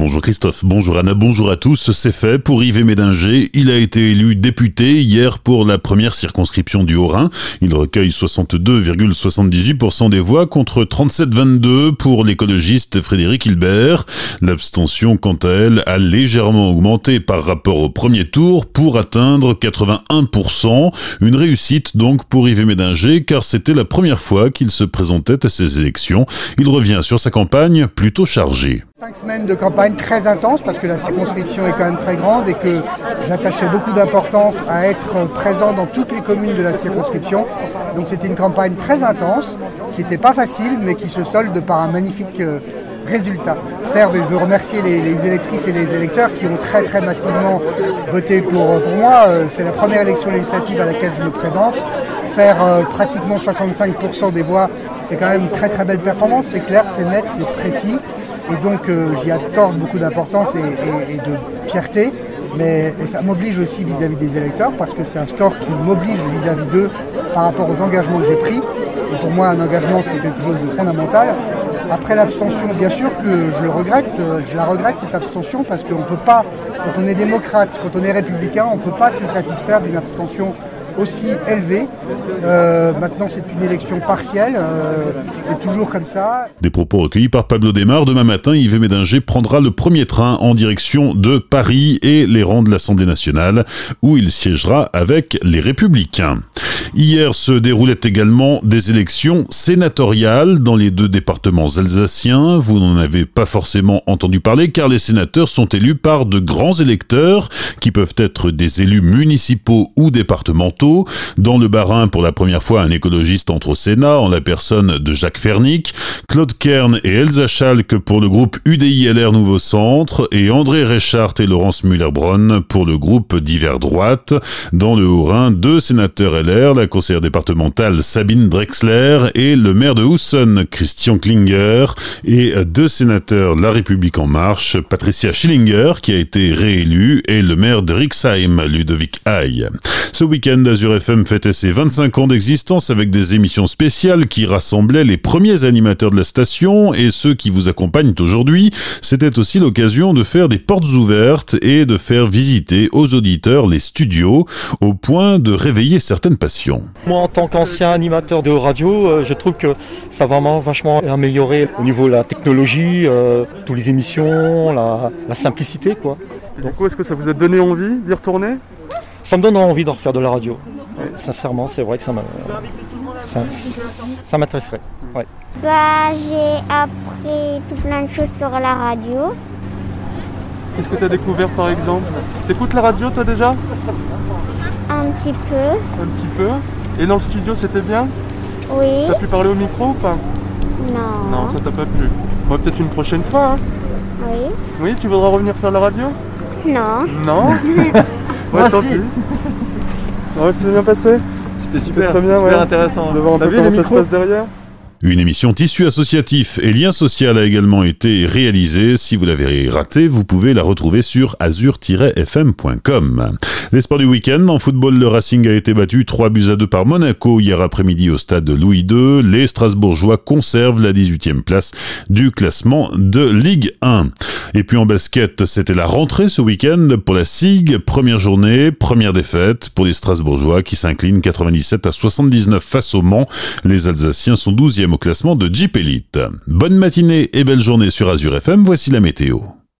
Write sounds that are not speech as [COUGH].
Bonjour Christophe, bonjour Anna, bonjour à tous. C'est fait pour Yves Médinger. Il a été élu député hier pour la première circonscription du Haut-Rhin. Il recueille 62,78% des voix contre 37,22 pour l'écologiste Frédéric Hilbert. L'abstention, quant à elle, a légèrement augmenté par rapport au premier tour pour atteindre 81%. Une réussite donc pour Yves Médinger car c'était la première fois qu'il se présentait à ces élections. Il revient sur sa campagne plutôt chargée. Cinq semaines de campagne très intense parce que la circonscription est quand même très grande et que j'attachais beaucoup d'importance à être présent dans toutes les communes de la circonscription. Donc c'était une campagne très intense qui n'était pas facile mais qui se solde par un magnifique euh, résultat. Serve je veux remercier les, électrices et les électeurs qui ont très très massivement voté pour, moi. Euh, c'est la première élection législative à laquelle je me présente. Faire euh, pratiquement 65% des voix, c'est quand même une très très belle performance. C'est clair, c'est net, c'est précis. Et donc euh, j'y accorde beaucoup d'importance et, de fierté. Mais ça m'oblige aussi vis-à-vis des électeurs parce que c'est un score qui m'oblige vis-à-vis d'eux par rapport aux engagements que j'ai pris. Et pour moi, un engagement, c'est quelque chose de fondamental. Après l'abstention, bien sûr que je le regrette, euh, je la regrette cette abstention parce qu'on ne peut pas, quand on est démocrate, quand on est républicain, on ne peut pas se satisfaire d'une abstention aussi élevé. Euh, maintenant, c'est une élection partielle. Euh, c'est toujours comme ça. Des propos recueillis par Pablo Desmar. Demain matin, Yves Médinger prendra le premier train en direction de Paris et les rangs de l'Assemblée nationale, où il siégera avec les Républicains. Hier se déroulaient également des élections sénatoriales dans les deux départements alsaciens. Vous n'en avez pas forcément entendu parler car les sénateurs sont élus par de grands électeurs qui peuvent être des élus municipaux ou départementaux. Dans le Bas-Rhin, pour la première fois, un écologiste entre au Sénat en la personne de Jacques Fernic, Claude Kern et Elsa Schalk pour le groupe UDI-LR Nouveau Centre et André Reichart et Laurence Müller-Bronn pour le groupe Divers Droite. Dans le Haut-Rhin, deux sénateurs LR, la conseillère départementale Sabine Drexler et le maire de Houssen, Christian Klinger, et deux sénateurs La République En Marche, Patricia Schillinger, qui a été réélue, et le maire de Rixheim, Ludovic Hay. Ce week-end, Azure FM fêtait ses 25 ans d'existence avec des émissions spéciales qui rassemblaient les premiers animateurs de la station et ceux qui vous accompagnent aujourd'hui. C'était aussi l'occasion de faire des portes ouvertes et de faire visiter aux auditeurs les studios au point de réveiller certaines passions. Moi, en tant qu'ancien animateur de radio, euh, je trouve que ça a vraiment vachement amélioré au niveau de la technologie, euh, toutes les émissions, la, simplicité. Quoi. Donc, est-ce que ça vous a donné envie d'y retourner? Ça me donne envie de refaire de la radio. Sincèrement, c'est vrai que ça m'intéresserait. Bah, j'ai appris tout plein de choses sur la radio. Qu'est-ce que tu as découvert par exemple? T'écoutes la radio toi déjà? Un petit peu. Un petit peu. Et dans le studio, c'était bien? Oui. T'as pu parler au micro ou pas? Non. Non, ça t'a pas plu. Bon, peut-être une prochaine fois. Hein oui. Oui, tu voudras revenir faire la radio? Non. Non? [LAUGHS] Ouais, tant pis. [LAUGHS] Ouais, c'est bien passé C'était super, très bien, super intéressant. De voir un peu comment ça se passe derrière. Une émission tissu associatif et lien social a également été réalisée. Si vous l'avez raté, vous pouvez la retrouver sur azur-fm.com. Les du week-end. En football, le Racing a été battu 3 buts à 2 par Monaco hier après-midi au stade Louis II. Les Strasbourgeois conservent la 18e place du classement de Ligue 1. Et puis en basket, c'était la rentrée ce week-end pour la SIG. Première journée, première défaite pour les Strasbourgeois qui s'inclinent 97 à 79 face au Mans. Les Alsaciens sont 12e au classement de Jeep Elite. Bonne matinée et belle journée sur Azure FM, voici la météo.